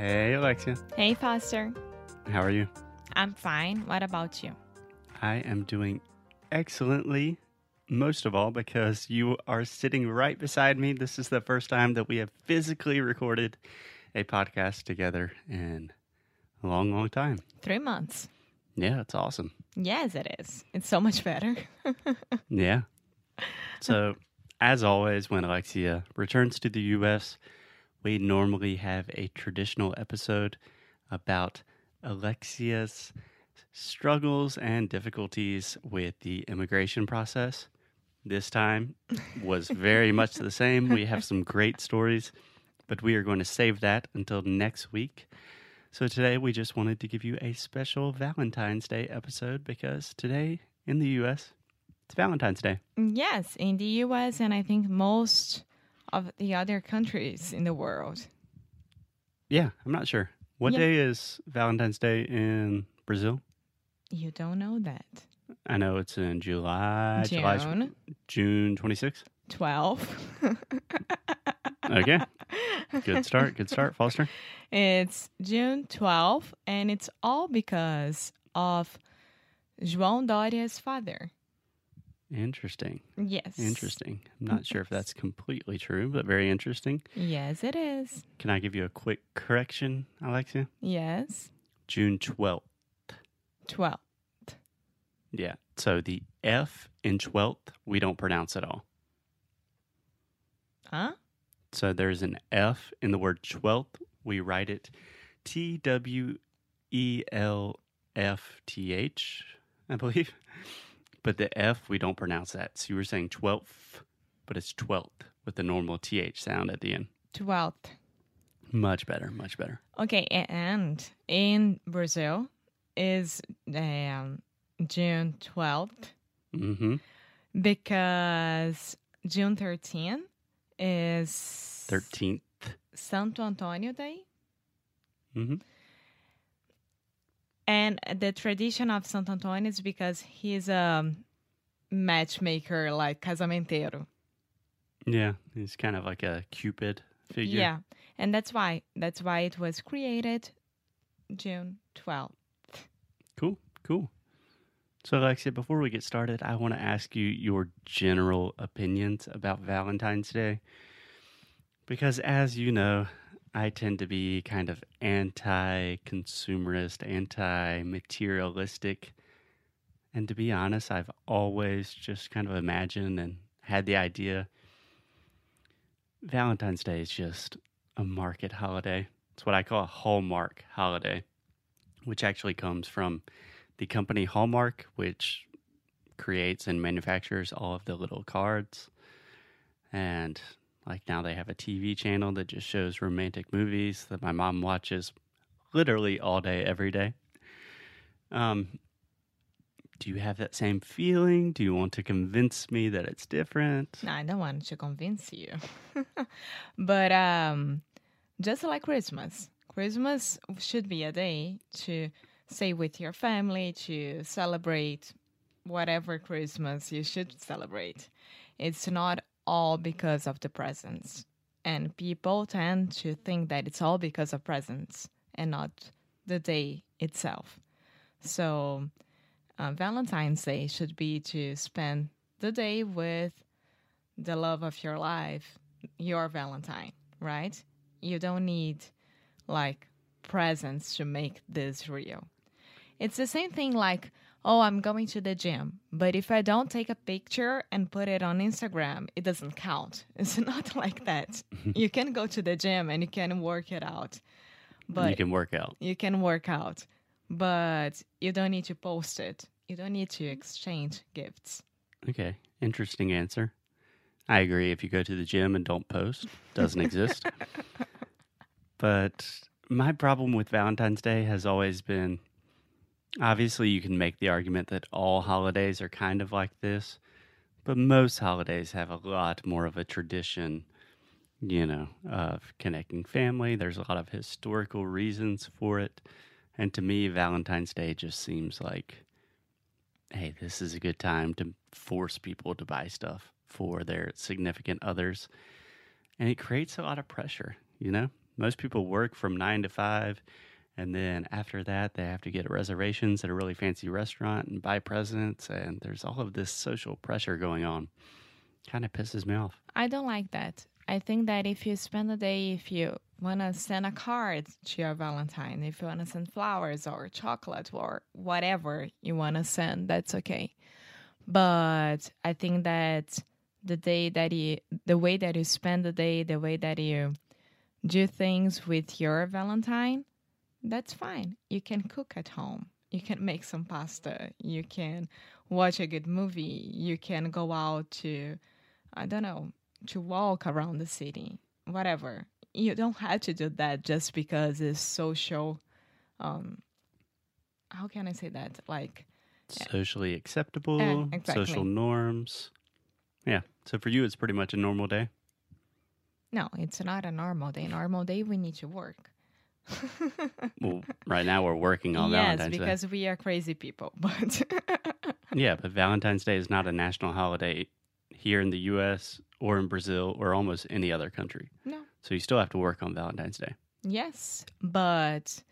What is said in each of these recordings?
Hey, Alexia. Hey, Foster. How are you? I'm fine. What about you? I am doing excellently, most of all because you are sitting right beside me. This is the first time that we have physically recorded a podcast together in a long, long time. Three months. Yeah, it's awesome. Yes, it is. It's so much better. Yeah. So, as always, when Alexia returns to the U.S., we normally have a traditional episode about Alexia's struggles and difficulties with the immigration process. This time was very much the same. We have some great stories, but we are going to save that until next week. So today we just wanted to give you a special Valentine's Day episode because today in the US it's Valentine's Day. yes, in the US and I think most of the other countries in the world. Yeah, I'm not sure. What Yeah. day is Valentine's Day in Brazil? You don't know that. I know it's in July, July, June June 26th. 12. Okay. good start. Good start, Foster. it's June 12, and it's all because of João Doria's father. Interesting. Yes. Interesting. I'm not sure if that's completely true, but very interesting. Yes, it is. Can I give you a quick correction, Alexia? Yes. June 12th. 12th. Yeah. So the F in 12th, we don't pronounce at all. Huh? So there's an F in the word 12th. We write it T W E L F T H, I believe. But the F, we don't pronounce that. So you were saying 12th, but it's 12th with the normal TH sound at the end. 12th. Much better, much better. Okay, and in Brazil is um, June 12th Mm-hmm. because June 13th is 13th. Santo Antonio Day. Mm-hmm. And the tradition of Santo Antonio is because he's a matchmaker, like casamentero. Yeah, he's kind of like a Cupid figure. Yeah, and that's why that's why it was created June 12th. Cool, cool. So, Alexia, before we get started, I want to ask you your general opinions about Valentine's Day. Because, as you know, I tend to be kind of anti consumerist, anti materialistic. And to be honest, I've always just kind of imagined and had the idea Valentine's Day is just a market holiday. It's what I call a hallmark holiday, which actually comes from the company Hallmark, which creates and manufactures all of the little cards. And like now they have a TV channel that just shows romantic movies that my mom watches literally all day, every day. Um, do you have that same feeling? Do you want to convince me that it's different? No, I don't want to convince you. but um, just like Christmas, Christmas should be a day to stay with your family, to celebrate whatever Christmas you should celebrate. It's not all because of the presents. And people tend to think that it's all because of presents and not the day itself. So, uh, Valentine's Day should be to spend the day with the love of your life, your Valentine, right? You don't need like presents to make this real. It's the same thing like, oh, I'm going to the gym, but if I don't take a picture and put it on Instagram, it doesn't count. It's not like that. you can go to the gym and you can work it out, but you can work out. you can work out, but you don't need to post it. You don't need to exchange gifts. Okay, interesting answer. I agree. If you go to the gym and don't post, it doesn't exist. But my problem with Valentine's Day has always been obviously you can make the argument that all holidays are kind of like this, but most holidays have a lot more of a tradition, you know, of connecting family. There's a lot of historical reasons for it. And to me, Valentine's Day just seems like hey, this is a good time to force people to buy stuff for their significant others. And it creates a lot of pressure, you know? Most people work from nine to five, and then after that, they have to get reservations at a really fancy restaurant and buy presents. And there's all of this social pressure going on. Kind of pisses me off. I don't like that. I think that if you spend a day, if you want to send a card to your Valentine, if you want to send flowers or chocolate or whatever you want to send, that's okay. But I think that the day that you, the way that you spend the day, the way that you do things with your Valentine, that's fine. You can cook at home. You can make some pasta. You can watch a good movie. You can go out to, I don't know, to walk around the city, whatever. You don't have to do that just because it's social. Um, how can I say that? Like, Socially acceptable, Yeah, exactly. social norms. Yeah. So for you, it's pretty much a normal day. no, it's not a normal day. Normal day, we need to work. Well, right now we're working on yes, Valentine's Day. Yes, because we are crazy people. But Yeah, but Valentine's Day is not a national holiday here in the U.S. or in Brazil or almost any other country. no, So you still have to work on Valentine's Day. Yes, but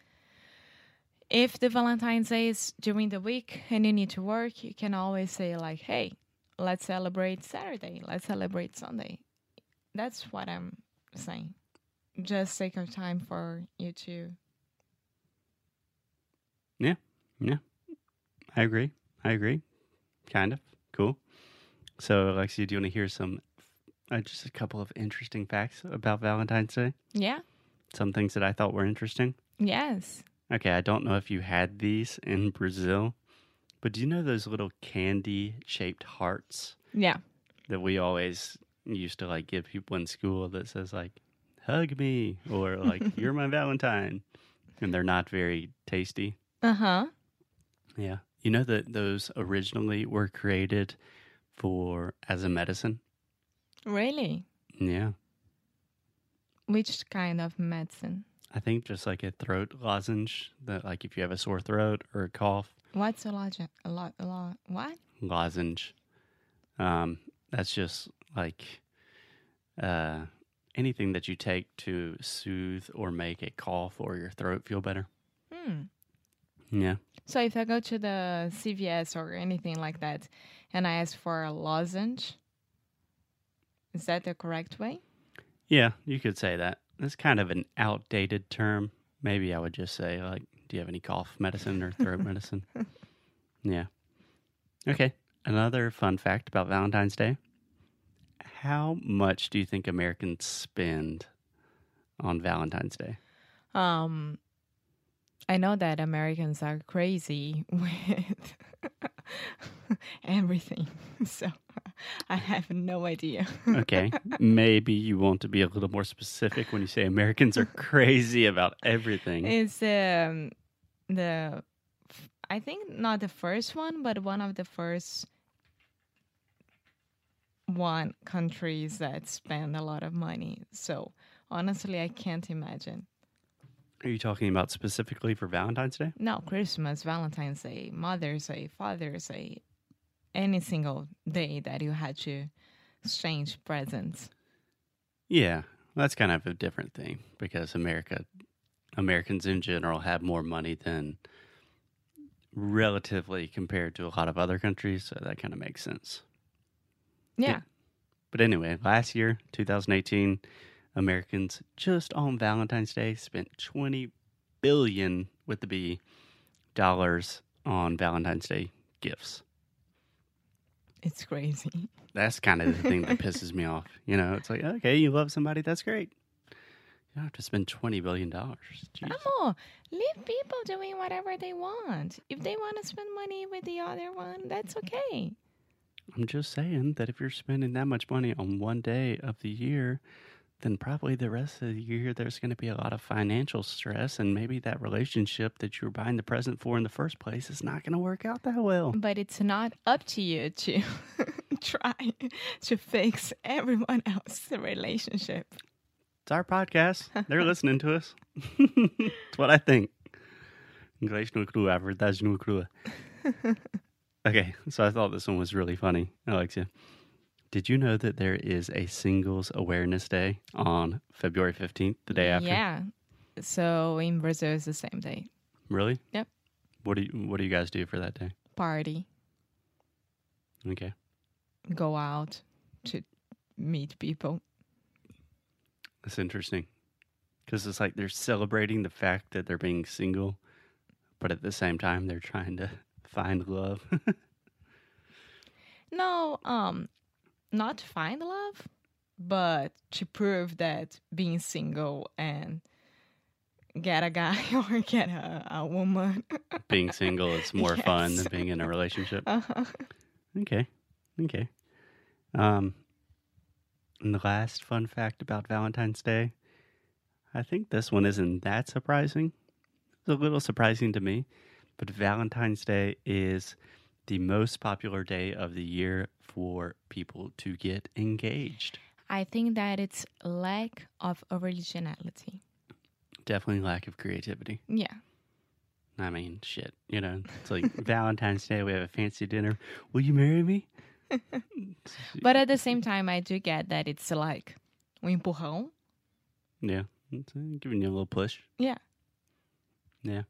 if the Valentine's Day is during the week and you need to work, you can always say like, "Hey, let's celebrate Saturday. Let's celebrate Sunday." That's what I'm saying. Just sake of time for you to. Yeah, yeah, I agree. I agree. Kind of. Cool. So, Alexia, do you want to hear some, uh, just a couple of interesting facts about Valentine's Day? Yeah. Some things that I thought were interesting. Yes. Okay, I don't know if you had these in Brazil, but do you know those little candy shaped hearts Yeah. that we always used to like give people in school that says like hug me or like you're my valentine and they're not very tasty. Uh huh. Yeah. You know that those originally were created for as a medicine? Really? Yeah. Which kind of medicine? I think just like a throat lozenge that like if you have a sore throat or a cough, What's a lozenge A lot? A lot? What? lozenge. Um, that's just like uh, anything that you take to soothe or make a cough or your throat feel better. Hmm. Yeah. So if I go to the CVS or anything like that and I ask for a lozenge, is that the correct way? Yeah, you could say that. That's kind of an outdated term. Maybe I would just say, like, do you have any cough medicine or throat medicine? Yeah. Okay. Another fun fact about Valentine's Day. How much do you think Americans spend on Valentine's Day? Um, I know that Americans are crazy with everything, so I have no idea. Okay. Maybe you want to be a little more specific when you say Americans are crazy about everything. It's um the I think not the first one, but one of the first one countries that spend a lot of money. So honestly, I can't imagine. Are you talking about specifically for Valentine's Day? No, Christmas, Valentine's Day, Mother's Day, Father's Day, any single day that you had to exchange presents. Yeah, that's kind of a different thing because America, Americans in general have more money than relatively compared to a lot of other countries, so that kind of makes sense. Yeah. But anyway, last year, 2018, Americans just on Valentine's Day spent 20 billion with the B dollars on Valentine's Day gifts. It's crazy. That's kind of the thing that pisses me off. You know, it's like, okay, you love somebody, that's great. You don't have to spend $20 billion. Jeez. Oh, leave people doing whatever they want. If they want to spend money with the other one, that's okay. I'm just saying that if you're spending that much money on one day of the year, then probably the rest of the year there's going to be a lot of financial stress, and maybe that relationship that you were buying the present for in the first place is not going to work out that well. But it's not up to you to try to fix everyone else's relationship. It's our podcast. They're listening to us. It's what I think. Inglês no crua, verdade no crua. Okay, so I thought this one was really funny, Alexia. Did you know that there is a Singles Awareness Day on February 15th, the day after? Yeah. So in Brazil, it's the same day. Really? Yep. What do you What do you guys do for that day? Party, Okay. go out to meet people. That's interesting. Because it's like they're celebrating the fact that they're being single, but at the same time, they're trying to find love. No, um, not to find love, but to prove that being single and get a guy or get a, a woman. being single is more fun than being in a relationship. Uh-huh. Okay. Okay. Um, and the last fun fact about Valentine's Day, I think this one isn't that surprising. It's a little surprising to me, but Valentine's Day is the most popular day of the year for people to get engaged. I think that it's lack of originality. Definitely lack of creativity. Yeah. I mean, shit. You know, it's like Valentine's Day, we have a fancy dinner. Will you marry me? But at the same time, I do get that it's like um empurrão. Yeah. It's, uh, giving you a little push. Yeah. Yeah.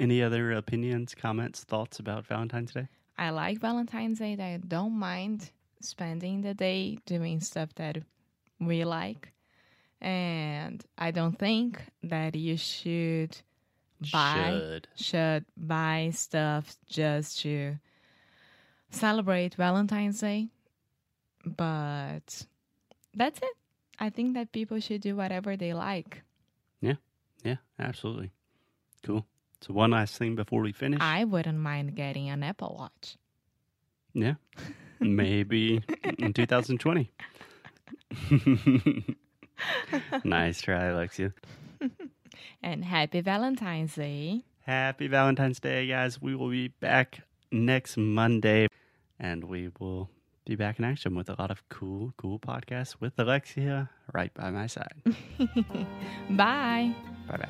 Any other opinions, comments, thoughts about Valentine's Day? I like Valentine's Day. I don't mind spending the day doing stuff that we like. And I don't think that you should buy Should. should buy stuff just to celebrate Valentine's Day. But that's it. I think that people should do whatever they like. Yeah, Yeah, absolutely. Cool. So one last thing before we finish. I wouldn't mind getting an Apple Watch. yeah. Maybe in 2020. nice try, Alexia. And happy Valentine's Day. Happy Valentine's Day, guys. We will be back next Monday and we will be back in action with a lot of cool, cool podcasts with Alexia right by my side. Bye. bye bye.